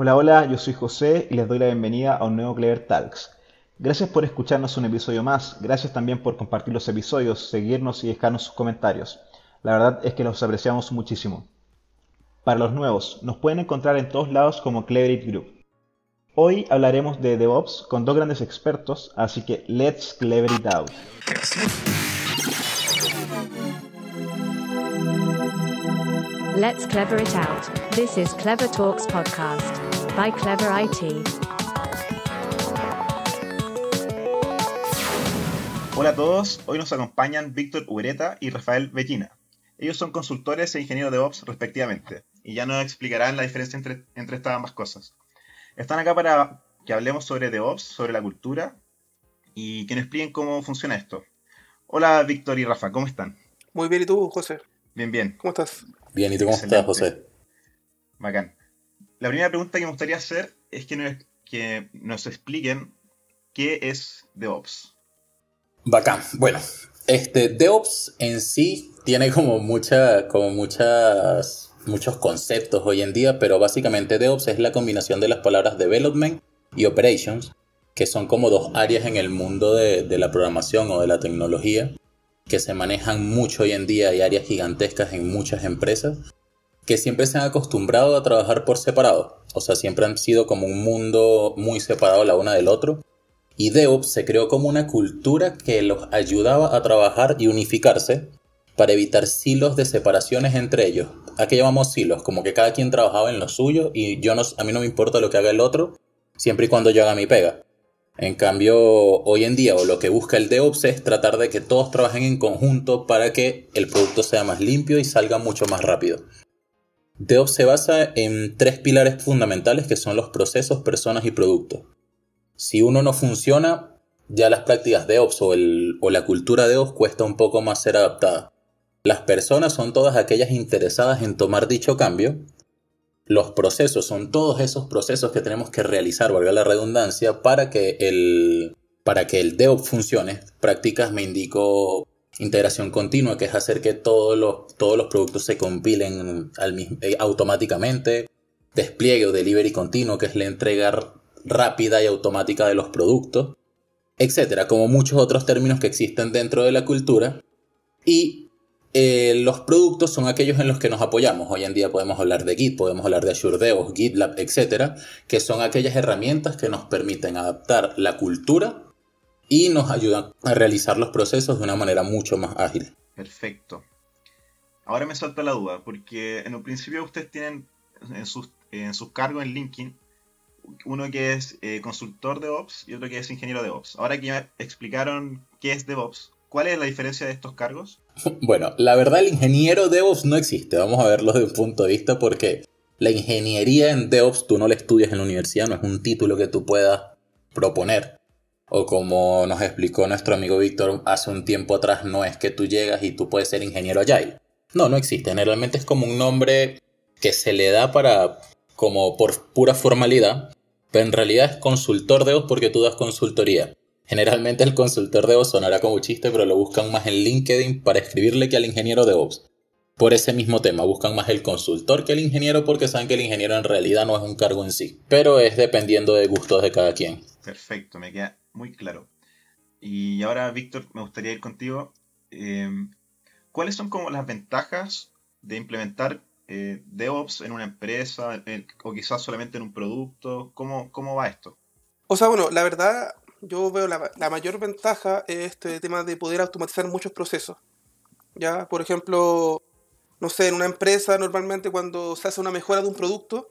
Hola, hola, yo soy José y les doy la bienvenida a un nuevo Clever Talks. Gracias por escucharnos un episodio más, gracias también por compartir los episodios, seguirnos y dejarnos sus comentarios. La verdad es que los apreciamos muchísimo. Para los nuevos, nos pueden encontrar en todos lados como Clever Group. Hoy hablaremos de DevOps con dos grandes expertos, así que let's clever it out. Let's clever it out. This is Clever Talks podcast by Clever IT. Hola a todos, hoy nos acompañan Víctor Ureta y Rafael Bellina. Ellos son consultores e ingenieros de DevOps respectivamente, y ya nos explicarán la diferencia entre, entre estas ambas cosas. Están acá para que hablemos sobre DevOps, sobre la cultura y que nos expliquen cómo funciona esto. Hola Víctor y Rafa, ¿cómo están? Muy bien, ¿y tú, José? Bien, bien. ¿Cómo estás? Bien, ¿y tú cómo estás, José? Bacán. La primera pregunta que me gustaría hacer es que nos, que nos expliquen qué es DevOps. Bacán. Bueno, este, DevOps en sí tiene como, mucha, como muchas muchos conceptos hoy en día, pero básicamente DevOps es la combinación de las palabras Development y Operations, que son como dos áreas en el mundo de, la programación o de la tecnología, que se manejan mucho hoy en día, hay áreas gigantescas en muchas empresas, que siempre se han acostumbrado a trabajar por separado, o sea, siempre han sido como un mundo muy separado la una del otro. Y DevOps se creó como una cultura que los ayudaba a trabajar y unificarse para evitar silos de separaciones entre ellos. ¿A qué llamamos silos? Como que cada quien trabajaba en lo suyo y yo no, a mí no me importa lo que haga el otro, siempre y cuando yo haga mi pega. En cambio, hoy en día, o lo que busca el DevOps es tratar de que todos trabajen en conjunto para que el producto sea más limpio y salga mucho más rápido. DevOps se basa en tres pilares fundamentales que son los procesos, personas y productos. Si uno no funciona, ya las prácticas DevOps o, o la cultura DevOps cuesta un poco más ser adaptada. Las personas son todas aquellas interesadas en tomar dicho cambio. Los procesos son todos esos procesos que tenemos que realizar, valga la redundancia, para que el, para que el funcione. Prácticas me indico integración continua, que es hacer que todos los, todos los productos se compilen eh, automáticamente. Despliegue o delivery continuo, que es la entrega rápida y automática de los productos, etcétera, como muchos otros términos que existen dentro de la cultura. Y eh, los productos son aquellos en los que nos apoyamos. Hoy en día podemos hablar de Git, podemos hablar de Azure DevOps, GitLab, etcétera, que son aquellas herramientas que nos permiten adaptar la cultura y nos ayudan a realizar los procesos de una manera mucho más ágil. Perfecto. Ahora me salta la duda, porque en un principio ustedes tienen en sus, en sus cargos en LinkedIn uno que es eh, consultor de Ops y otro que es ingeniero de Ops. Ahora que ya explicaron qué es DevOps, ¿cuál es la diferencia de estos cargos? Bueno, la verdad el ingeniero DevOps no existe, vamos a verlo desde un punto de vista porque la ingeniería en DevOps tú no la estudias en la universidad, no es un título que tú puedas proponer. O como nos explicó nuestro amigo Víctor hace un tiempo atrás, no es que tú llegas y tú puedes ser ingeniero Agile. No, no existe. Generalmente es como un nombre que se le da para, como por pura formalidad, pero en realidad es consultor DevOps porque tú das consultoría. Generalmente el consultor de DevOps sonará como chiste, pero lo buscan más en LinkedIn para escribirle que al ingeniero de DevOps. Por ese mismo tema, buscan más el consultor que el ingeniero porque saben que el ingeniero en realidad no es un cargo en sí, pero es dependiendo de gustos de cada quien. Perfecto, me queda muy claro. Y ahora, Víctor, me gustaría ir contigo. Em, ¿Cuáles son como las ventajas de implementar eh, DevOps en una empresa o quizás solamente en un producto? ¿Cómo, ¿Cómo va esto? O sea, bueno, la verdad, yo veo la, la, mayor ventaja es este tema de poder automatizar muchos procesos. ¿ya? Por ejemplo, no sé, en una empresa normalmente cuando se hace una mejora de un producto,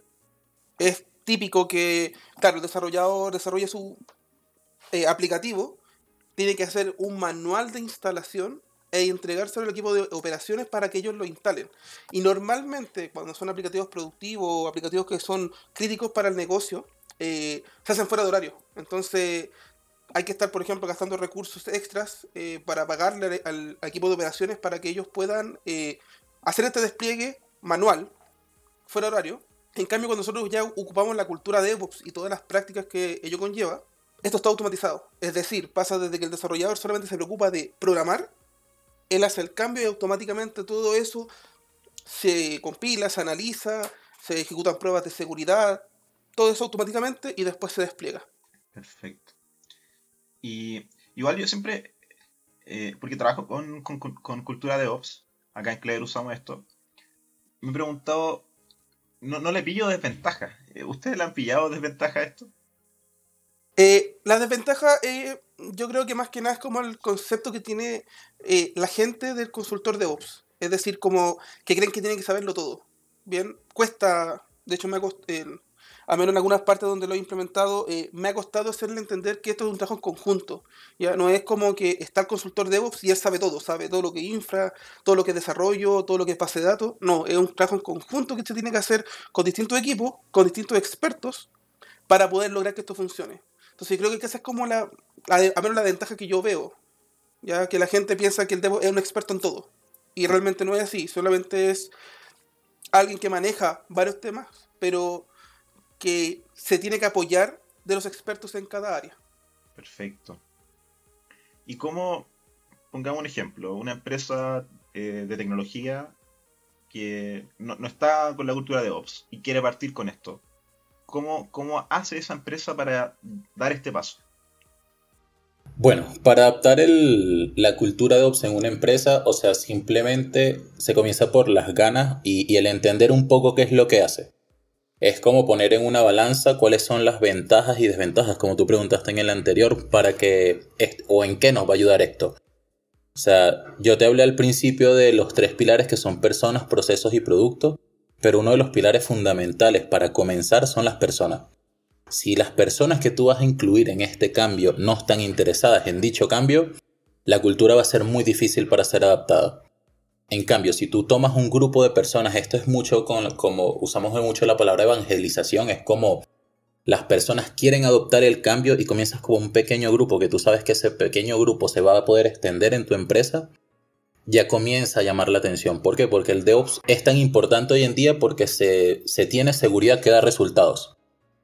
es típico que, claro, el desarrollador desarrolla su eh, aplicativo, tiene que hacer un manual de instalación e entregárselo al equipo de operaciones para que ellos lo instalen. Y normalmente cuando son aplicativos productivos o aplicativos que son críticos para el negocio, eh, se hacen fuera de horario. Entonces, hay que estar, por ejemplo, gastando recursos extras eh, para pagarle al, equipo de operaciones para que ellos puedan eh, hacer este despliegue manual, fuera horario. En cambio, cuando nosotros ya ocupamos la cultura de DevOps y todas las prácticas que ello conlleva, esto está automatizado. Es decir, pasa desde que el desarrollador solamente se preocupa de programar, él hace el cambio y automáticamente todo eso se compila, se analiza, se ejecutan pruebas de seguridad, todo eso automáticamente y después se despliega. Perfecto. Y igual yo siempre, eh, porque trabajo con, cultura de ops, acá en Clever usamos esto, me he preguntado, no, no le pillo desventaja. Eh, ¿Ustedes le han pillado desventaja a esto? Eh, la desventaja, eh, yo creo que más que nada es como el concepto que tiene eh, la gente del consultor de Ops. Es decir, como que creen que tienen que saberlo todo. Bien, cuesta, de hecho me ha costado, a menos en algunas partes donde lo he implementado, me ha costado hacerle entender que esto es un trabajo en conjunto. Ya no es como que está el consultor de DevOps y él sabe todo, sabe todo lo que infra, todo lo que es desarrollo, todo lo que es base de datos. No, es un trabajo en conjunto que se tiene que hacer con distintos equipos, con distintos expertos, para poder lograr que esto funcione. Entonces creo que esa es como la, a menos la ventaja que yo veo, ya que la gente piensa que el Devo es un experto en todo. Y realmente no es así, solamente es alguien que maneja varios temas, pero que se tiene que apoyar de los expertos en cada área. Perfecto. ¿Y cómo, pongamos un ejemplo, una empresa eh, de tecnología que no, no, está con la cultura de Ops y quiere partir con esto? ¿Cómo, ¿Cómo hace esa empresa para dar este paso? Bueno, para adaptar la cultura de Ops en una empresa, o sea, simplemente se comienza por las ganas y, el entender un poco qué es lo que hace. Es como poner en una balanza cuáles son las ventajas y desventajas, como tú preguntaste en el anterior, para que, o en qué nos va a ayudar esto. O sea, yo te hablé al principio de los tres pilares que son personas, procesos y productos pero uno de los pilares fundamentales para comenzar son las personas. Si las personas que tú vas a incluir en este cambio no están interesadas en dicho cambio, la cultura va a ser muy difícil para ser adaptada. En cambio, si tú tomas un grupo de personas, esto es mucho como usamos mucho la palabra evangelización, es como las personas quieren adoptar el cambio y comienzas como un pequeño grupo que tú sabes que ese pequeño grupo se va a poder extender en tu empresa ya comienza a llamar la atención. ¿Por qué? Porque el DevOps es tan importante hoy en día porque se, tiene seguridad que da resultados.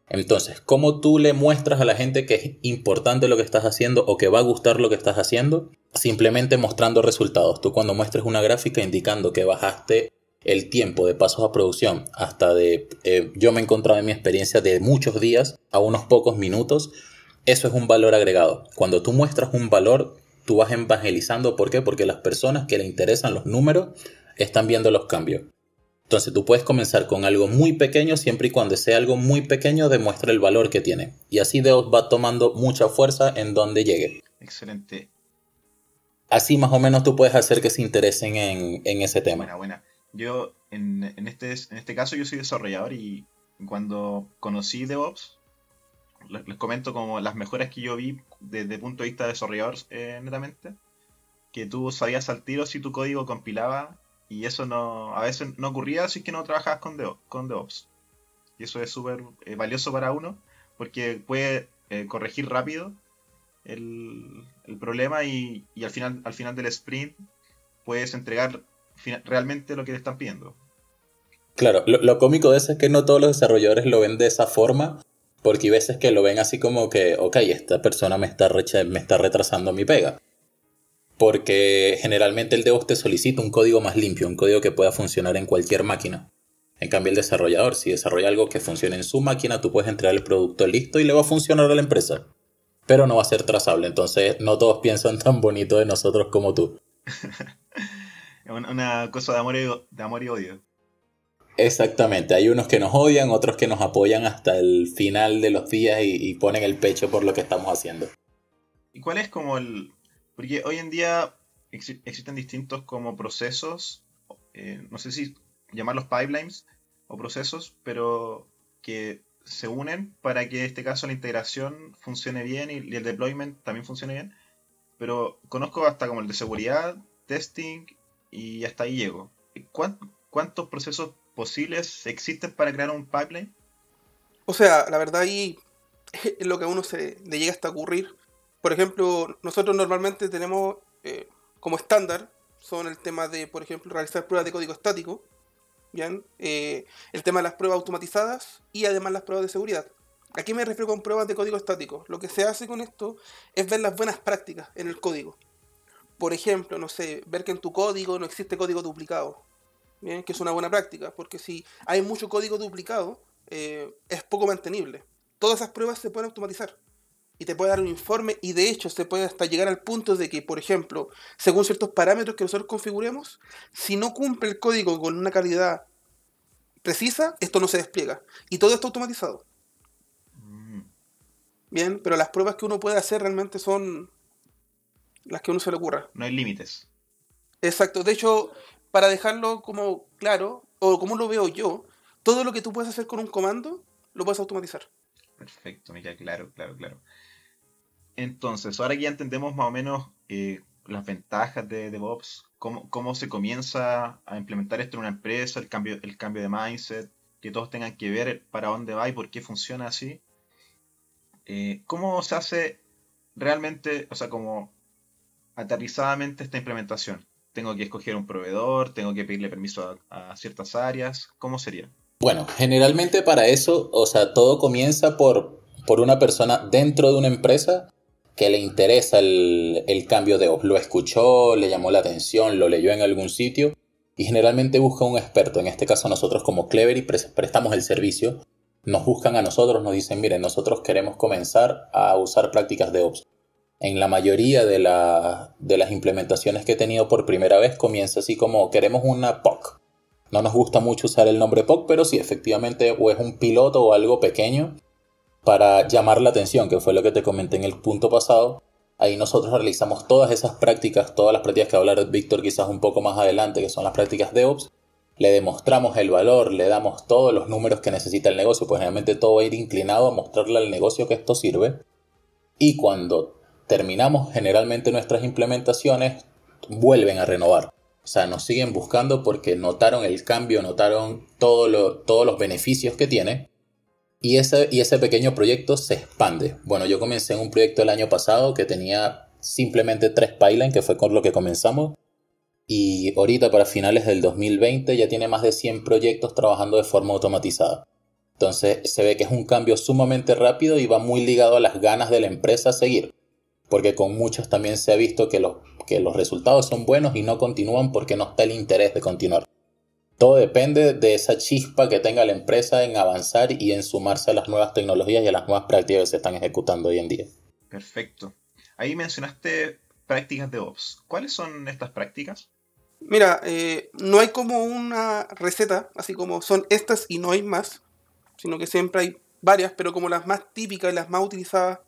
Entonces, ¿cómo tú le muestras a la gente que es importante lo que estás haciendo o que va a gustar lo que estás haciendo? Simplemente mostrando resultados. Tú cuando muestres una gráfica indicando que bajaste el tiempo de pasos a producción hasta de, eh, yo me he encontrado en mi experiencia de muchos días a unos pocos minutos, eso es un valor agregado. Cuando tú muestras un valor, tú vas evangelizando. ¿Por qué? Porque las personas que le interesan los números están viendo los cambios. Entonces tú puedes comenzar con algo muy pequeño siempre y cuando sea algo muy pequeño demuestre el valor que tiene. Y así Deos va tomando mucha fuerza en donde llegue. Excelente. Así más o menos tú puedes hacer que se interesen en, ese tema. Buena, buena. Yo en, este, en este caso yo soy desarrollador y cuando conocí DevOps les, comento como las mejoras que yo vi desde el punto de vista de desarrollador eh, netamente, que tú sabías al tiro si tu código compilaba y eso no a veces no ocurría si es que no trabajabas con, con DevOps. Y eso es súper eh, valioso para uno porque puede eh, corregir rápido el, problema y, al, final, al final del sprint puedes entregar realmente lo que te están pidiendo. Claro, lo, cómico de eso es que no todos los desarrolladores lo ven de esa forma porque hay veces que lo ven así como que, ok, esta persona me está, me está retrasando mi pega. Porque generalmente el DevOps te solicita un código más limpio, un código que pueda funcionar en cualquier máquina. En cambio, el desarrollador, si desarrolla algo que funcione en su máquina, tú puedes entregar el producto listo y le va a funcionar a la empresa. Pero no va a ser trazable, entonces no todos piensan tan bonito de nosotros como tú. Una cosa de amor de amor y odio. Exactamente, hay unos que nos odian, otros que nos apoyan hasta el final de los días y, ponen el pecho por lo que estamos haciendo. ¿Y cuál es como el...? Porque hoy en día existen distintos como procesos, eh, no sé si llamarlos pipelines o procesos, pero que se unen para que en este caso la integración funcione bien y, el deployment también funcione bien. Pero conozco hasta como el de seguridad, testing y hasta ahí llego. ¿Cuántos procesos posibles existen para crear un pipeline? O sea, la verdad ahí es lo que a uno se le llega hasta ocurrir. Por ejemplo, nosotros normalmente tenemos eh, como estándar son el tema de, por ejemplo, realizar pruebas de código estático, ¿bien? Eh, el tema de las pruebas automatizadas y además las pruebas de seguridad. Aquí me refiero con pruebas de código estático. Lo que se hace con esto es ver las buenas prácticas en el código. Por ejemplo, no sé, ver que en tu código no existe código duplicado que es una buena práctica, porque si hay mucho código duplicado, eh, es poco mantenible. Todas esas pruebas se pueden automatizar y te puede dar un informe y de hecho se puede hasta llegar al punto de que, por ejemplo, según ciertos parámetros que nosotros configuremos, si no cumple el código con una calidad precisa, esto no se despliega. Y todo está automatizado. Mm, Bien, pero las pruebas que uno puede hacer realmente son las que a uno se le ocurra. no hay límites. Exacto. De hecho, para dejarlo como claro, o como lo veo yo, todo lo que tú puedes hacer con un comando, lo puedes automatizar. Perfecto, queda claro, claro, claro. Entonces, ahora que ya entendemos más o menos eh, las ventajas de DevOps, cómo, cómo se comienza a implementar esto en una empresa, el cambio, el cambio de mindset, que todos tengan que ver para dónde va y por qué funciona así. eh, ¿Cómo se hace realmente, o sea, como aterrizadamente esta implementación? ¿Tengo que escoger un proveedor? ¿Tengo que pedirle permiso a, a ciertas áreas? ¿Cómo sería? Bueno, generalmente para eso, o sea, todo comienza por, por una persona dentro de una empresa que le interesa el, el cambio de voz. Lo escuchó, le llamó la atención, lo leyó en algún sitio y generalmente busca un experto. En este caso nosotros como Clevery pres- prestamos el servicio. Nos buscan a nosotros, nos dicen, miren, nosotros queremos comenzar a usar prácticas de Ops. En la mayoría de, la- de las implementaciones que he tenido por primera vez comienza así como queremos una POC. No nos gusta mucho usar el nombre POC, pero sí, efectivamente, o es un piloto o algo pequeño para llamar la atención, que fue lo que te comenté en el punto pasado. Ahí nosotros realizamos todas esas prácticas, todas las prácticas que va a hablar Víctor quizás un poco más adelante, que son las prácticas DevOps. Le demostramos el valor, le damos todos los números que necesita el negocio, pues generalmente todo va a ir inclinado a mostrarle al negocio que esto sirve. Y cuando terminamos generalmente nuestras implementaciones, vuelven a renovar. O sea, nos siguen buscando porque notaron el cambio, notaron todos los beneficios que tiene. Y ese, y ese pequeño proyecto se expande. Bueno, yo comencé en un proyecto el año pasado que tenía simplemente tres pipelines, que fue con lo que comenzamos. Y ahorita para finales del 2020 ya tiene más de 100 proyectos trabajando de forma automatizada. Entonces se ve que es un cambio sumamente rápido y va muy ligado a las ganas de la empresa a seguir. Porque con muchos también se ha visto que los, que los resultados son buenos y no continúan porque no está el interés de continuar. Todo depende de esa chispa que tenga la empresa en avanzar y en sumarse a las nuevas tecnologías y a las nuevas prácticas que se están ejecutando hoy en día. Perfecto. Ahí mencionaste prácticas de Ops. ¿Cuáles son estas prácticas? Mira, eh, no hay como una receta, así como son estas y no hay más, sino que siempre hay varias, pero como las más típicas y las más utilizadas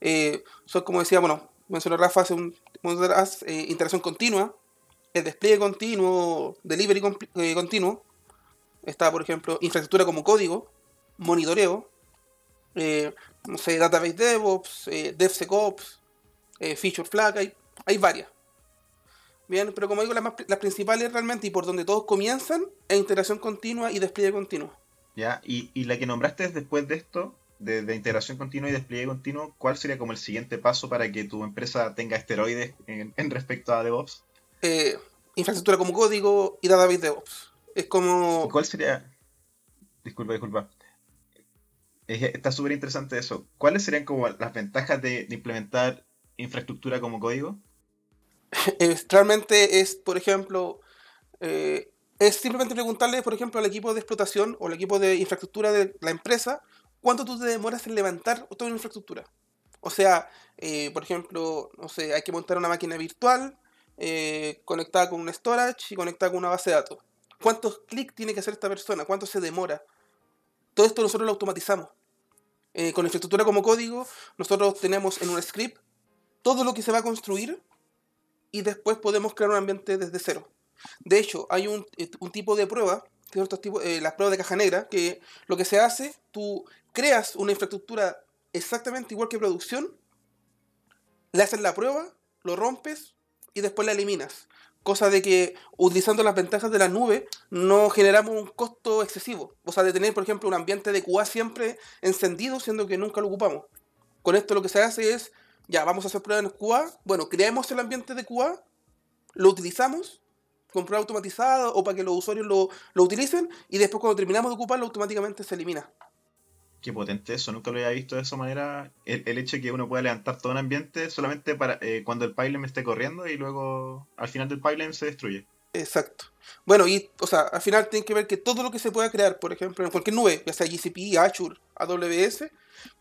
eh, son, como decía, bueno, mencionó Rafa hace un momento atrás, eh, interacción continua, el despliegue continuo, delivery eh, continuo, está, por ejemplo, infraestructura como código, monitoreo, eh, no sé, database DevOps, eh, DevSecOps, eh, Feature Flag, hay, hay varias. Bien, pero como digo, las, más, las principales realmente y por donde todos comienzan es integración continua y despliegue continuo. ¿Ya? Y, y la que nombraste después de esto, de, integración continua y despliegue continuo, ¿cuál sería como el siguiente paso para que tu empresa tenga esteroides en respecto a DevOps? Eh, infraestructura como código y database DevOps. Es ¿Y como... cuál sería... Disculpa, disculpa. Es- está súper interesante eso. ¿Cuáles serían como las ventajas de, de implementar infraestructura como código? realmente es, por ejemplo, eh, es simplemente preguntarle, por ejemplo, al equipo de explotación o al equipo de infraestructura de la empresa, cuánto tú te demoras en levantar toda una infraestructura. O sea, eh, por ejemplo, no sé, hay que montar una máquina virtual eh, conectada con un storage y conectada con una base de datos. ¿Cuántos clics tiene que hacer esta persona? ¿Cuánto se demora? Todo esto nosotros lo automatizamos. Eh, con infraestructura como código, nosotros tenemos en un script todo lo que se va a construir y después podemos crear un ambiente desde cero. De hecho, hay un, eh, tipo de prueba, que son estos tipos, eh, las pruebas de caja negra, que lo que se hace, tú creas una infraestructura exactamente igual que producción, le haces la prueba, lo rompes y después la eliminas. Cosa de que utilizando las ventajas de la nube no generamos un costo excesivo. O sea, de tener, por ejemplo, un ambiente de QA siempre encendido, siendo que nunca lo ocupamos. Con esto lo que se hace es, ya, vamos a hacer pruebas en QA. Bueno, creamos el ambiente de QA, lo utilizamos con prueba automatizada o para que los usuarios lo, lo utilicen y después cuando terminamos de ocuparlo automáticamente se elimina. Qué potente eso, nunca lo había visto de esa manera. El, el hecho de que uno pueda levantar todo un ambiente solamente para eh, cuando el pipeline esté corriendo y luego al final del pipeline se destruye. Exacto. Bueno, y, o sea, al final tienen que ver que todo lo que se pueda crear, por ejemplo, en cualquier nube, ya sea GCP, Azure, AWS,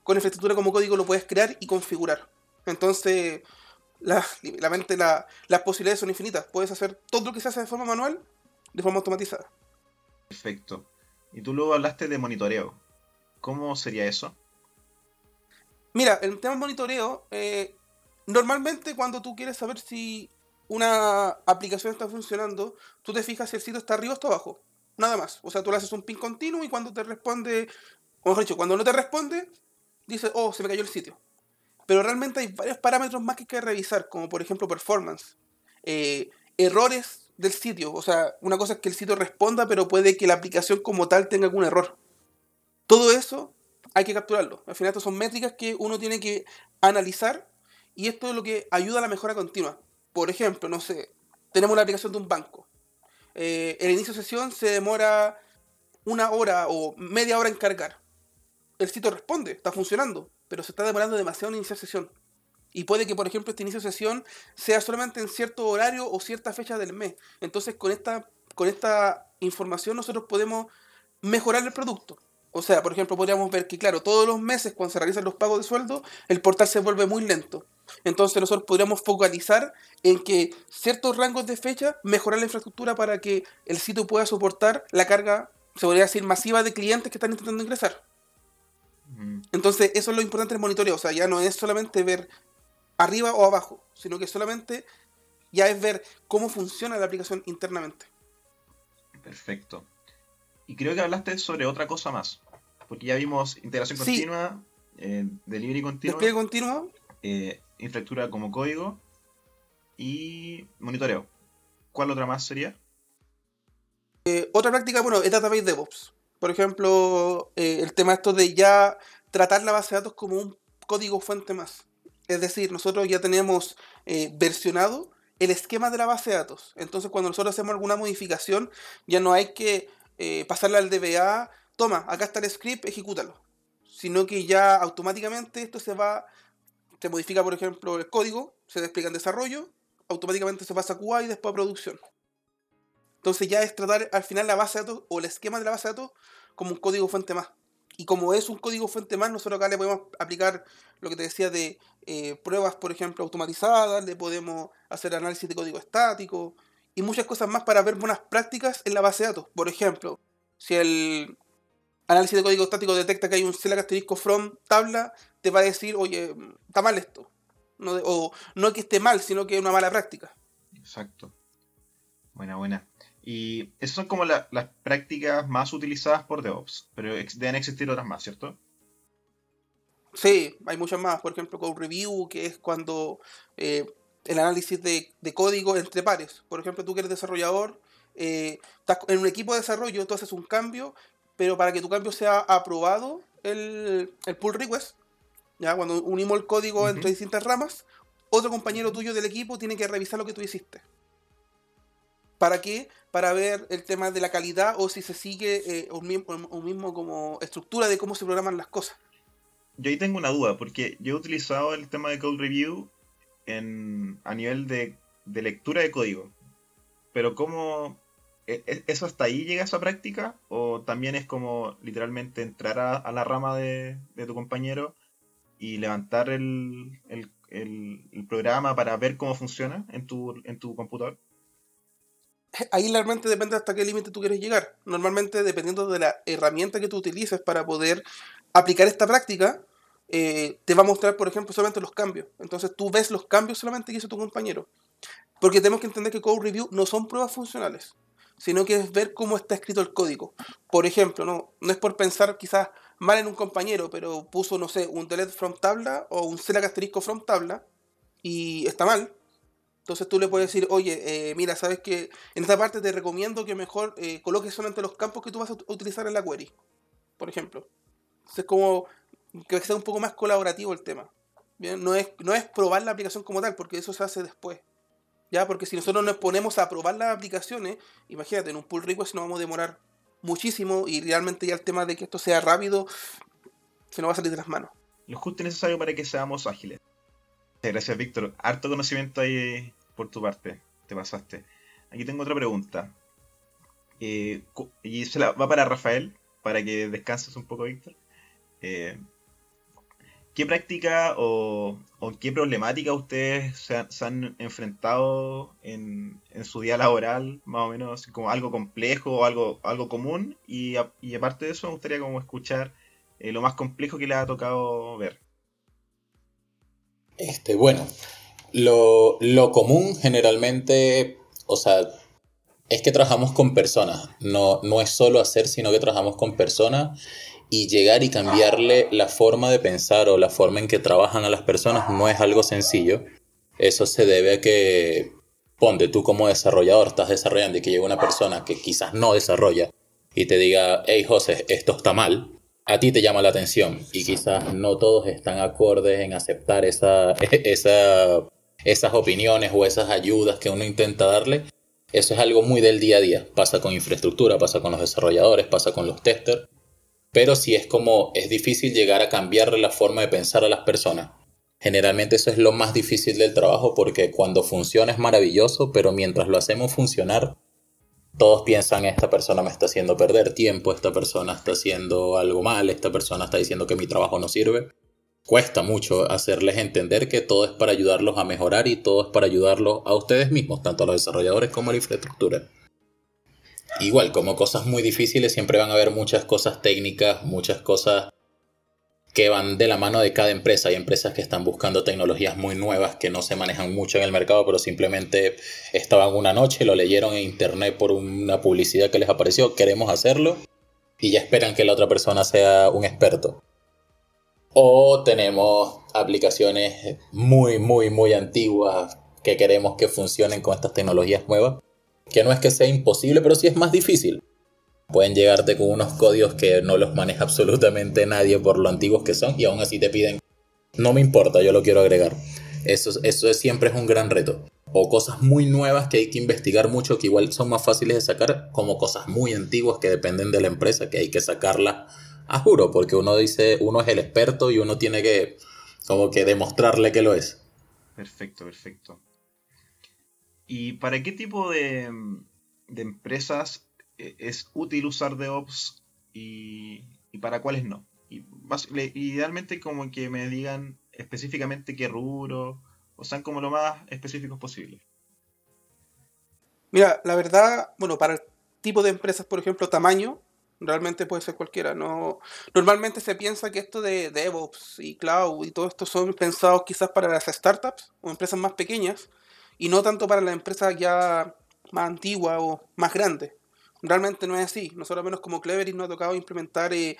con infraestructura como código lo puedes crear y configurar. Entonces, la, la mente, la, las posibilidades son infinitas. Puedes hacer todo lo que se hace de forma manual, de forma automatizada. Perfecto. Y tú luego hablaste de monitoreo. ¿Cómo sería eso? Mira, el tema de monitoreo, eh, normalmente cuando tú quieres saber si una aplicación está funcionando, tú te fijas si el sitio está arriba o está abajo. Nada más. O sea, tú le haces un ping continuo y cuando te responde, o mejor dicho, cuando no te responde, dice, oh, se me cayó el sitio. Pero realmente hay varios parámetros más que hay que revisar, como por ejemplo performance, eh, errores del sitio. O sea, una cosa es que el sitio responda, pero puede que la aplicación como tal tenga algún error. Todo eso hay que capturarlo. Al final, estas son métricas que uno tiene que analizar y esto es lo que ayuda a la mejora continua. Por ejemplo, no sé, tenemos una aplicación de un banco. Eh, el inicio de sesión se demora una hora o media hora en cargar. El sitio responde, está funcionando, pero se está demorando demasiado en iniciar sesión. Y puede que, por ejemplo, este inicio de sesión sea solamente en cierto horario o cierta fecha del mes. Entonces, con esta, con esta información nosotros podemos mejorar el producto. O sea, por ejemplo, podríamos ver que, claro, todos los meses cuando se realizan los pagos de sueldo, el portal se vuelve muy lento. Entonces nosotros podríamos focalizar en que ciertos rangos de fecha mejorar la infraestructura para que el sitio pueda soportar la carga, se podría decir, masiva de clientes que están intentando ingresar. Entonces, eso es lo importante del monitoreo. O sea, ya no es solamente ver arriba o abajo, sino que solamente ya es ver cómo funciona la aplicación internamente. Perfecto. Y creo que hablaste sobre otra cosa más. Porque ya vimos integración continua, eh, delivery continuo. Despliegue continuo. Eh, infraestructura como código. Y monitoreo. ¿Cuál otra más sería? Eh, otra práctica, bueno, es Database DevOps. Por ejemplo, el tema esto de ya tratar la base de datos como un código fuente más. Es decir, nosotros ya tenemos versionado el esquema de la base de datos. Entonces, cuando nosotros hacemos alguna modificación, ya no hay que eh, pasarle al DBA, toma, acá está el script, ejecútalo. Sino que ya automáticamente esto se va, se modifica, por ejemplo, el código, se despliega en desarrollo, automáticamente se pasa a QA y después a producción. Entonces ya es tratar al final la base de datos o el esquema de la base de datos como un código fuente más. Y como es un código fuente más, nosotros acá le podemos aplicar lo que te decía de eh, pruebas, por ejemplo, automatizadas, le podemos hacer análisis de código estático, y muchas cosas más para ver buenas prácticas en la base de datos. Por ejemplo, si el análisis de código estático detecta que hay un select asterisco from tabla, te va a decir, oye, está mal esto. No o no que esté mal, sino que es una mala práctica. Exacto. Buena, buena. Y esas son como las prácticas más utilizadas por DevOps, pero deben existir otras más, ¿cierto? Sí, hay muchas más. Por ejemplo, Code Review, que es cuando eh, el análisis de, código entre pares. Por ejemplo, tú que eres desarrollador, eh, estás en un equipo de desarrollo, tú haces un cambio, pero para que tu cambio sea aprobado, el, pull request, ¿ya? cuando unimos el código entre distintas ramas, otro compañero tuyo del equipo tiene que revisar lo que tú hiciste. ¿Para qué? Para ver el tema de la calidad o si se sigue eh, un, mismo, un mismo como estructura de cómo se programan las cosas. Yo ahí tengo una duda, porque yo he utilizado el tema de code review a nivel de, lectura de código. Pero ¿cómo e, e, eso hasta ahí llega a esa práctica? ¿O también es como literalmente entrar a, la rama de, tu compañero y levantar el, programa para ver cómo funciona en tu, en tu computador? Ahí realmente depende hasta qué límite tú quieres llegar. Normalmente dependiendo de la herramienta que tú utilices para poder aplicar esta práctica, eh, te va a mostrar, por ejemplo, solamente los cambios. Entonces tú ves los cambios solamente que hizo tu compañero. Porque tenemos que entender que Code Review no son pruebas funcionales, sino que es ver cómo está escrito el código. Por ejemplo, no, no es por pensar quizás mal en un compañero, pero puso, no sé, un delete from tabla o un select asterisco from tabla y está mal. Entonces tú le puedes decir, oye, eh, mira, sabes que en esta parte te recomiendo que mejor eh, coloques solamente los campos que tú vas a utilizar en la query, por ejemplo. Entonces, como que sea un poco más colaborativo el tema. ¿bien? No, es, no es probar la aplicación como tal, porque eso se hace después. ¿ya? Porque si nosotros nos ponemos a probar las aplicaciones, imagínate, en un pull request nos vamos a demorar muchísimo y realmente ya el tema de que esto sea rápido se nos va a salir de las manos. Lo justo y necesario para que seamos ágiles. Gracias, Víctor. Harto conocimiento ahí por tu parte. Te pasaste. aquí tengo otra pregunta. Eh, y se la va para Rafael, para que descanses un poco, Víctor. Eh, ¿Qué práctica o, qué problemática ustedes se, han enfrentado en, su día laboral, más o menos, como algo complejo o algo, algo común? Y, aparte de eso, me gustaría como escuchar eh, lo más complejo que les ha tocado ver. Este, bueno, lo, lo común generalmente, o sea, es que trabajamos con personas. No, no es solo hacer, sino que trabajamos con personas y llegar y cambiarle la forma de pensar o la forma en que trabajan a las personas no es algo sencillo. Eso se debe a que, ponte tú como desarrollador, estás desarrollando y que llegue una persona que quizás no desarrolla y te diga, hey José, esto está mal, a ti te llama la atención y quizás no todos están acordes en aceptar esa, esa, esas opiniones o esas ayudas que uno intenta darle. Eso es algo muy del día a día. Pasa con infraestructura, pasa con los desarrolladores, pasa con los testers pero sí es como es difícil llegar a cambiarle la forma de pensar a las personas. Generalmente eso es lo más difícil del trabajo porque cuando funciona es maravilloso, pero mientras lo hacemos funcionar, todos piensan esta persona me está haciendo perder tiempo, esta persona está haciendo algo mal, esta persona está diciendo que mi trabajo no sirve. Cuesta mucho hacerles entender que todo es para ayudarlos a mejorar y todo es para ayudarlos a ustedes mismos, tanto a los desarrolladores como a la infraestructura. Igual, como cosas muy difíciles, siempre van a haber muchas cosas técnicas, muchas cosas que van de la mano de cada empresa. Hay empresas que están buscando tecnologías muy nuevas que no se manejan mucho en el mercado, pero simplemente estaban una noche, lo leyeron en internet por una publicidad que les apareció, queremos hacerlo, y ya esperan que la otra persona sea un experto. O tenemos aplicaciones muy, muy, muy antiguas que queremos que funcionen con estas tecnologías nuevas que no es que sea imposible, pero sí es más difícil. Pueden llegarte con unos códigos que no los maneja absolutamente nadie por lo antiguos que son y aún así te piden, no me importa, yo lo quiero agregar. Eso, eso siempre es un gran reto. O cosas muy nuevas que hay que investigar mucho, que igual son más fáciles de sacar, como cosas muy antiguas que dependen de la empresa, que hay que sacarlas a juro, porque uno dice, uno es el experto y uno tiene que como que demostrarle que lo es. Perfecto, perfecto. ¿Y para qué tipo de, empresas eh, es útil usar DevOps y, y para cuáles no? Y idealmente como que me digan específicamente qué rubro, o sean como lo más específicos posible. Mira, la verdad, bueno, para el tipo de empresas, por ejemplo, tamaño, realmente puede ser cualquiera. No, normalmente se piensa que esto de DevOps y Cloud y todo esto son pensados quizás para las startups o empresas más pequeñas, y no tanto para las empresas ya más antiguas o más grandes. Realmente no es así. Nosotros, menos como Clevery, nos ha tocado implementar eh,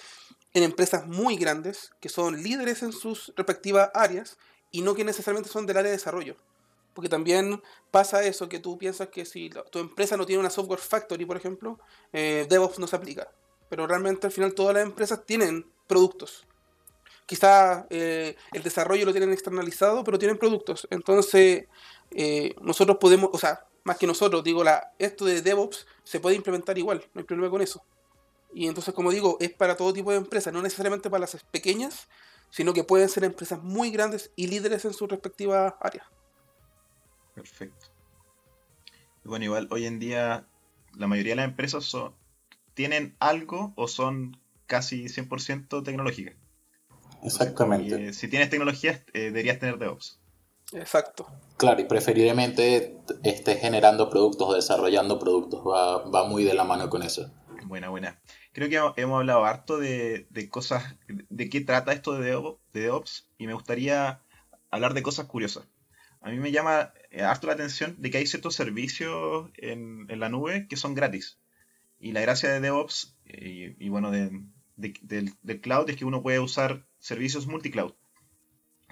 en empresas muy grandes que son líderes en sus respectivas áreas y no que necesariamente son del área de desarrollo. Porque también pasa eso, que tú piensas que si tu empresa no tiene una software factory, por ejemplo, eh, DevOps no se aplica. Pero realmente al final todas las empresas tienen productos. Quizá eh, el desarrollo lo tienen externalizado, pero tienen productos. Entonces, eh, nosotros podemos, o sea, más que nosotros, digo, la, esto de DevOps se puede implementar igual, no hay problema con eso. Y entonces, como digo, es para todo tipo de empresas, no necesariamente para las pequeñas, sino que pueden ser empresas muy grandes y líderes en sus respectivas áreas. Perfecto. Bueno, igual hoy en día la mayoría de las empresas son, tienen algo o son casi 100% tecnológicas. Exactamente. si tienes tecnologías, eh, deberías tener DevOps. Exacto. Claro, y preferiblemente esté generando productos o desarrollando productos. Va, muy de la mano con eso. Buena, buena. Creo que hemos hablado harto de, cosas, de qué trata esto de, DevOps y me gustaría hablar de cosas curiosas. A mí me llama eh, harto la atención de que hay ciertos servicios en, la nube que son gratis. Y la gracia de DevOps eh, y, bueno, del, del, cloud es que uno puede usar servicios multicloud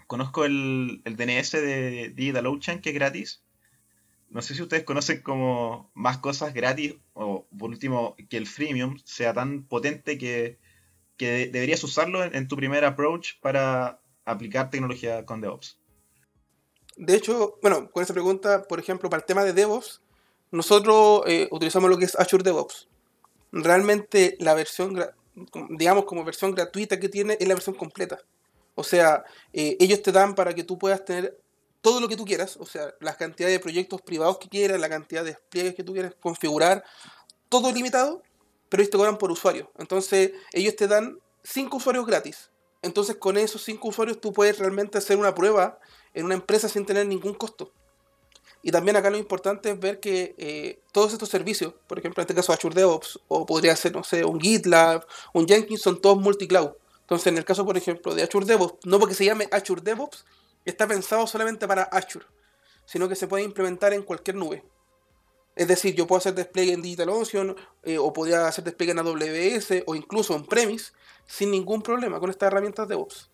conozco el, DNS de DigitalOcean que es gratis. No sé si ustedes conocen como más cosas gratis o por último que el freemium sea tan potente que, deberías usarlo en, tu primer approach para aplicar tecnología con DevOps. De hecho, bueno, con esa pregunta, por ejemplo, para el tema de DevOps, nosotros eh, utilizamos lo que es Azure DevOps. Realmente la versión, digamos como versión gratuita que tiene es la versión completa. O sea, eh, ellos te dan para que tú puedas tener todo lo que tú quieras, o sea, la cantidad de proyectos privados que quieras, la cantidad de despliegues que tú quieras configurar, todo limitado, pero ellos te cobran por usuario. Entonces, ellos te dan 5 usuarios gratis. Entonces, con esos 5 usuarios tú puedes realmente hacer una prueba en una empresa sin tener ningún costo. Y también acá lo importante es ver que eh, todos estos servicios, por ejemplo en este caso Azure DevOps, o podría ser, no sé, un GitLab, un Jenkins, son todos multicloud. Entonces en el caso, por ejemplo, de Azure DevOps, no porque se llame Azure DevOps, está pensado solamente para Azure, sino que se puede implementar en cualquier nube. Es decir, yo puedo hacer despliegue en DigitalOcean, eh, o podría hacer despliegue en AWS, o incluso en Premise, sin ningún problema con estas herramientas DevOps.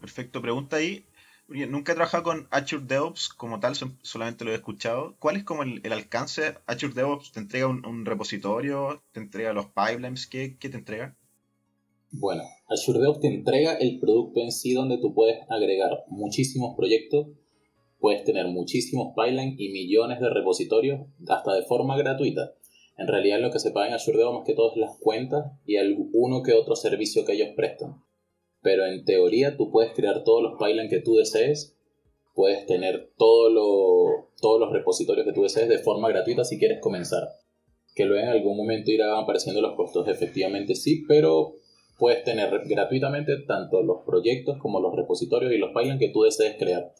Perfecto, pregunta ahí nunca he trabajado con Azure DevOps como tal, solamente lo he escuchado. ¿Cuál es como el, alcance? ¿Azure DevOps te entrega un, repositorio? ¿Te entrega los pipelines? ¿Qué, te entrega? Bueno, Azure DevOps te entrega el producto en sí donde tú puedes agregar muchísimos proyectos, puedes tener muchísimos pipelines y millones de repositorios hasta de forma gratuita. En realidad lo que se paga en Azure DevOps más que todo es las cuentas y uno que otro servicio que ellos prestan pero en teoría tú puedes crear todos los pipelines que tú desees, puedes tener todo todos los repositorios que tú desees de forma gratuita si quieres comenzar. Que luego en algún momento irán apareciendo los costos, efectivamente sí, pero puedes tener gratuitamente tanto los proyectos como los repositorios y los pipelines que tú desees crear.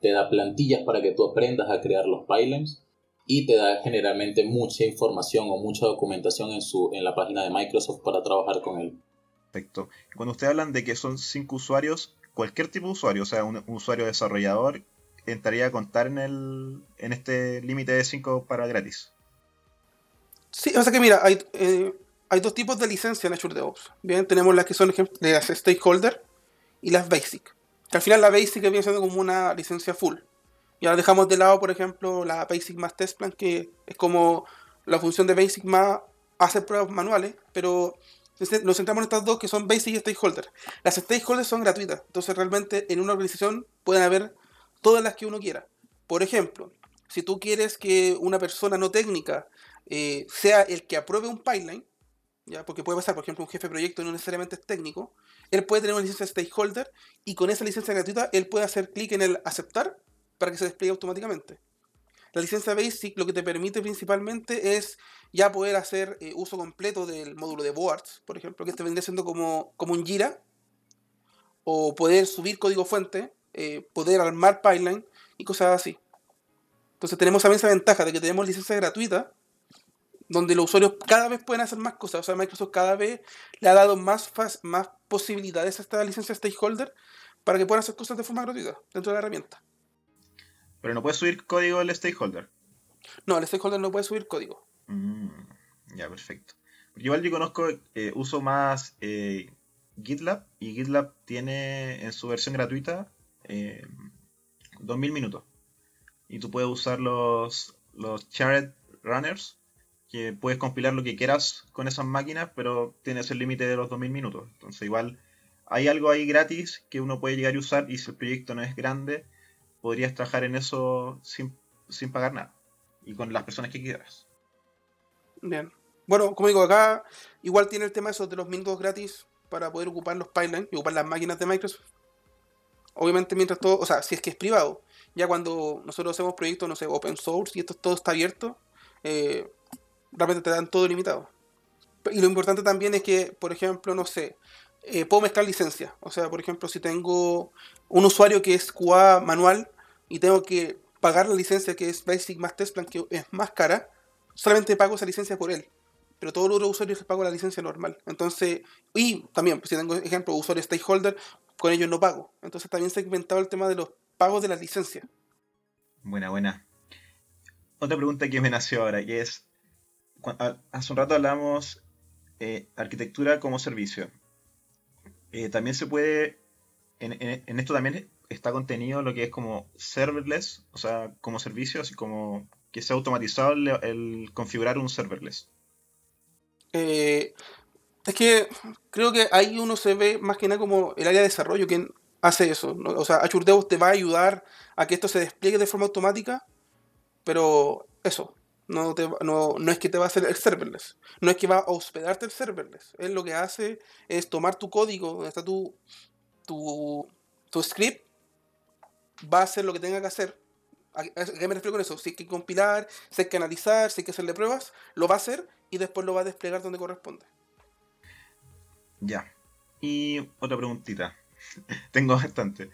Te da plantillas para que tú aprendas a crear los pipelines y te da generalmente mucha información o mucha documentación en, su, en la página de Microsoft para trabajar con él. Perfecto. Cuando ustedes hablan de que son cinco usuarios, cualquier tipo de usuario, o sea, un, usuario desarrollador, entraría a contar en, el, en este límite de 5 para gratis. Sí, o sea que mira, hay, eh, hay dos tipos de licencia en Azure DevOps. Bien, tenemos las que son las stakeholder y las basic. Que al final la basic viene siendo como una licencia full. Y ahora dejamos de lado, por ejemplo, la basic más test plan, que es como la función de basic más hacer pruebas manuales, pero nos centramos en estas dos que son Basic y Stakeholder. Las Stakeholders son gratuitas, entonces realmente en una organización pueden haber todas las que uno quiera. Por ejemplo, si tú quieres que una persona no técnica eh, sea el que apruebe un pipeline, ¿ya? porque puede pasar, por ejemplo, un jefe de proyecto no necesariamente es técnico, él puede tener una licencia de stakeholder y con esa licencia gratuita él puede hacer clic en el aceptar para que se despliegue automáticamente. La licencia Basic lo que te permite principalmente es ya poder hacer eh, uso completo del módulo de boards, por ejemplo, que te vendría siendo como, como un Jira, o poder subir código fuente, eh, poder armar pipeline y cosas así. Entonces tenemos también esa ventaja de que tenemos licencia gratuita, donde los usuarios cada vez pueden hacer más cosas. O sea, Microsoft cada vez le ha dado más, más posibilidades a esta licencia stakeholder para que puedan hacer cosas de forma gratuita dentro de la herramienta. Pero no puede subir código el stakeholder. No, el stakeholder no puede subir código. Mm, ya, perfecto. igual yo conozco, eh, uso más eh, GitLab y GitLab tiene en su versión gratuita 2000 eh, minutos. Y tú puedes usar los, los shared runners, que puedes compilar lo que quieras con esas máquinas, pero tienes el límite de los 2000 minutos. Entonces igual hay algo ahí gratis que uno puede llegar a usar y si el proyecto no es grande, podrías trabajar en eso sin, pagar nada y con las personas que quieras. Bien. Bueno, como digo, acá igual tiene el tema eso de los minutos gratis para poder ocupar los pipelines y ocupar las máquinas de Microsoft. Obviamente mientras todo, o sea, si es que es privado. Ya cuando nosotros hacemos proyectos, no sé, open source y esto todo está abierto, eh, realmente te dan todo limitado. Y lo importante también es que, por ejemplo, no sé, eh, puedo mezclar licencias. O sea, por ejemplo, si tengo un usuario que es QA manual y tengo que pagar la licencia que es Basic más Test Plan, que es más cara, solamente pago esa licencia por él. Pero todos los otros usuarios les pago la licencia normal. Entonces, y también, pues, si tengo ejemplo, usuario stakeholder, con ellos no pago. Entonces también se ha inventado el tema de los pagos de las licencias. Buena, buena. Otra pregunta que me nació ahora, que es, hace un rato hablamos eh, arquitectura como servicio. Eh, también se puede, en, esto también está contenido lo que es como serverless, o sea, como servicio, así como que sea automatizado el, configurar un serverless. Eh, es que creo que ahí uno se ve más que nada como el área de desarrollo quien hace eso. O sea, Azure DevOps te va a ayudar a que esto se despliegue de forma automática, pero eso, no, no, no, es que te va a hacer el serverless. No es que va a hospedarte el serverless. Él lo que hace es tomar tu código, donde está tu, tu, tu script, va a hacer lo que tenga que hacer. ¿A qué me refiero con eso? Si hay que compilar, si hay que analizar, si hay que hacerle pruebas, lo va a hacer y después lo va a desplegar donde corresponde. Ya. Y otra preguntita. Tengo bastante.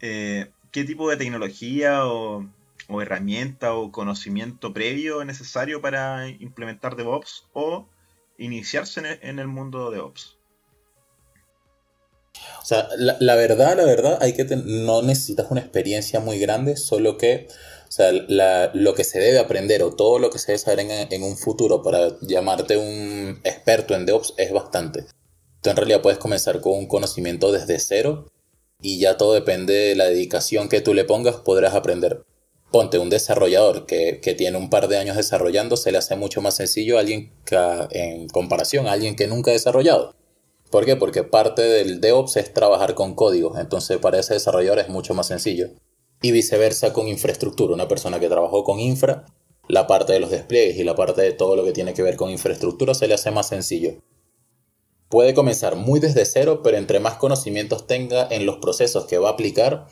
Eh, ¿Qué tipo de tecnología o, herramienta o conocimiento previo es necesario para implementar DevOps o iniciarse en el, mundo de DevOps? O sea, la, verdad, la verdad, hay que no necesitas una experiencia muy grande, solo que o sea, lo que se debe aprender o todo lo que se debe saber en, en, un futuro para llamarte un experto en DevOps es bastante. Tú en realidad puedes comenzar con un conocimiento desde cero y ya todo depende de la dedicación que tú le pongas, podrás aprender. Ponte un desarrollador que, tiene un par de años desarrollando, se le hace mucho más sencillo a alguien que, en comparación a alguien que nunca ha desarrollado. ¿Por qué? Porque parte del DevOps es trabajar con código, entonces para ese desarrollador es mucho más sencillo. Y viceversa con infraestructura, una persona que trabajó con infra, la parte de los despliegues y la parte de todo lo que tiene que ver con infraestructura se le hace más sencillo. Puede comenzar muy desde cero, pero entre más conocimientos tenga en los procesos que va a aplicar,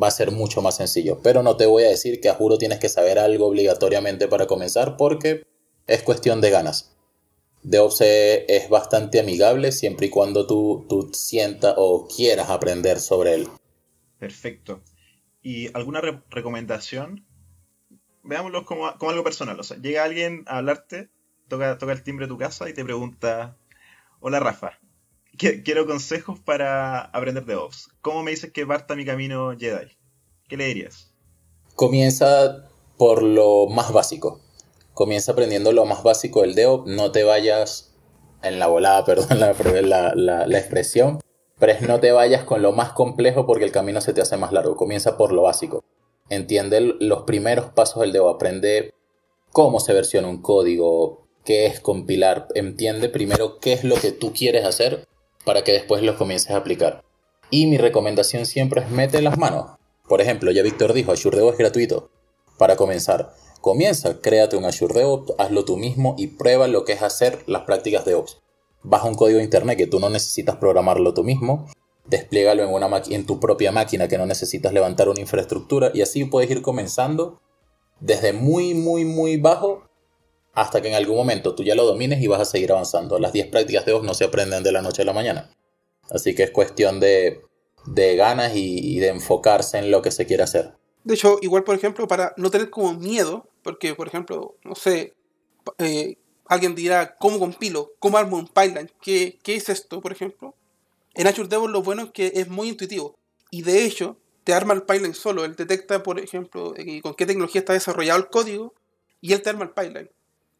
va a ser mucho más sencillo. Pero no te voy a decir que a juro tienes que saber algo obligatoriamente para comenzar, porque es cuestión de ganas. DevOps es bastante amigable siempre y cuando tú, tú sientas o quieras aprender sobre él. Perfecto. ¿Y alguna recomendación? Veámoslo como, algo personal. O sea, llega alguien a hablarte, toca, toca el timbre de tu casa y te pregunta, Hola Rafa, quiero consejos para aprender DevOps. ¿Cómo me dices que parta mi camino Jedi? ¿Qué le dirías? Comienza por lo más básico. Comienza aprendiendo lo más básico del DevOps. No te vayas en la volada, perdón la, la, expresión. Pero es no te vayas con lo más complejo porque el camino se te hace más largo. Comienza por lo básico. Entiende los primeros pasos del DevOps. Aprende cómo se versiona un código, qué es compilar. Entiende primero qué es lo que tú quieres hacer para que después lo comiences a aplicar. Y mi recomendación siempre es mete las manos. Por ejemplo, ya Víctor dijo, Azure DevOps es gratuito. Para comenzar, comienza, créate un Azure DevOps, hazlo tú mismo y prueba lo que es hacer las prácticas DevOps. Baja un código de internet que tú no necesitas programarlo tú mismo, despliégalo en, una en tu propia máquina que no necesitas levantar una infraestructura y así puedes ir comenzando desde muy, muy, muy bajo hasta que en algún momento tú ya lo domines y vas a seguir avanzando. Las 10 prácticas de voz no se aprenden de la noche a la mañana. Así que es cuestión de, ganas y, de enfocarse en lo que se quiere hacer. De hecho, igual, por ejemplo, para no tener como miedo, porque, por ejemplo, no sé, eh, alguien dirá, ¿cómo compilo? ¿Cómo armo un pipeline? ¿Qué, ¿Qué, es esto, por ejemplo? En Azure DevOps lo bueno es que es muy intuitivo. Y de hecho, te arma el pipeline solo. Él detecta, por ejemplo, eh, con qué tecnología está desarrollado el código y él te arma el pipeline.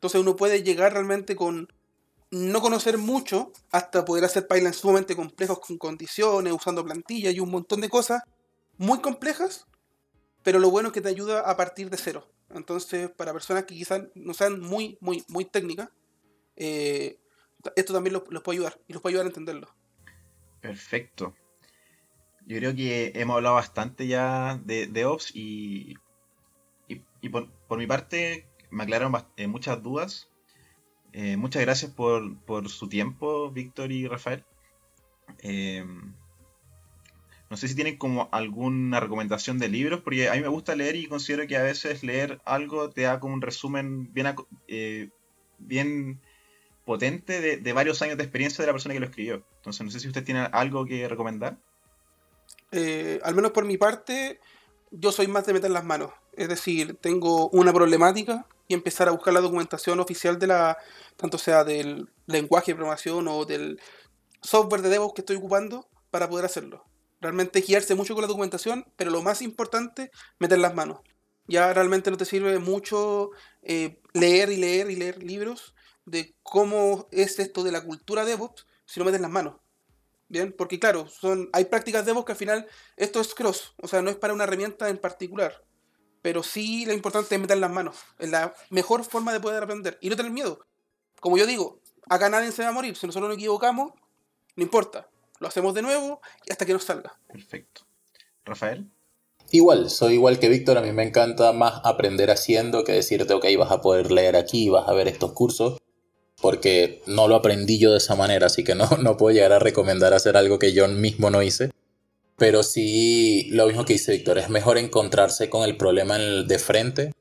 Entonces uno puede llegar realmente con no conocer mucho hasta poder hacer pipelines sumamente complejos con condiciones, usando plantillas y un montón de cosas muy complejas, pero lo bueno es que te ayuda a partir de cero. Entonces, para personas que quizás no sean muy, muy, muy técnicas, eh, esto también los, puede ayudar y los puede ayudar a entenderlo. Perfecto. Yo creo que hemos hablado bastante ya de, de Ops y, y, por, por, mi parte me aclararon eh, muchas dudas. Eh, muchas gracias por, su tiempo, Víctor y Rafael. Em, no sé si tienen como alguna recomendación de libros, porque a mí me gusta leer y considero que a veces leer algo te da como un resumen bien, eh, bien potente de, de, varios años de experiencia de la persona que lo escribió. Entonces no sé si usted tiene algo que recomendar. al menos por mi parte, yo soy más de meter las manos. Es decir, tengo una problemática y empezar a buscar la documentación oficial de la, tanto sea del lenguaje de programación o del software de DevOps que estoy ocupando para poder hacerlo. Realmente guiarse mucho con la documentación, pero lo más importante, meter las manos. Ya realmente no te sirve mucho eh, leer y leer y leer libros de cómo es esto de la cultura DevOps si no metes las manos. Bien, porque claro, son, hay prácticas DevOps que al final esto es cross, o sea, no es para una herramienta en particular pero sí lo importante es meter las manos. Es la mejor forma de poder aprender y no tener miedo. Como yo digo, acá nadie se va a morir. Si nosotros nos equivocamos, no importa. Lo hacemos de nuevo y hasta que nos salga. Perfecto. Rafael. Igual, soy igual que Víctor, a mí me encanta más aprender haciendo que decirte, ok, vas a poder leer aquí, vas a ver estos cursos, porque no lo aprendí yo de esa manera, así que no, no puedo llegar a recomendar hacer algo que yo mismo no hice. Pero sí, lo mismo que dice Víctor, es mejor encontrarse con el problema de frente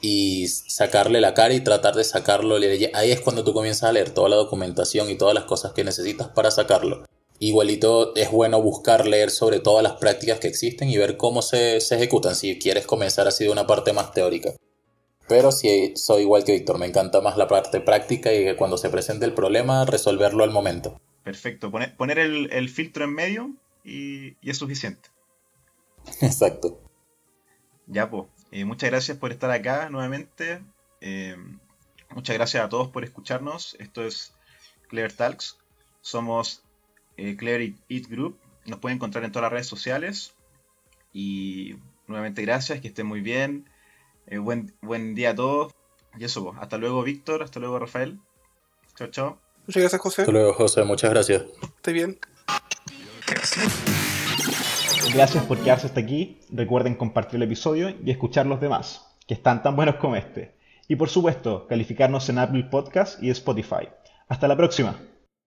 y sacarle la cara y tratar de sacarlo. Ahí es cuando tú comienzas a leer toda la documentación y todas las cosas que necesitas para sacarlo. Igualito es bueno buscar leer sobre todas las prácticas que existen y ver cómo se, ejecutan si quieres comenzar así de una parte más teórica. Pero sí, soy igual que Víctor, me encanta más la parte práctica y que cuando se presente el problema resolverlo al momento. Perfecto, poner el, filtro en medio y, es suficiente. Exacto. Ya, pues. muchas gracias por estar acá nuevamente. Eh, muchas gracias a todos por escucharnos. Esto es Clever Talks. Somos eh, Clever Eat Group. Nos pueden encontrar en todas las redes sociales. Y nuevamente gracias, que estén muy bien. Eh, buen, buen día a todos. Y eso, hasta luego Víctor, hasta luego Rafael. Chao, chao. Muchas gracias José. Hasta luego José, muchas gracias. Estoy bien. Gracias por quedarse hasta aquí. Recuerden compartir el episodio y escuchar los demás, que están tan buenos como este. Y por supuesto, calificarnos en Apple Podcast y Spotify. Hasta la próxima.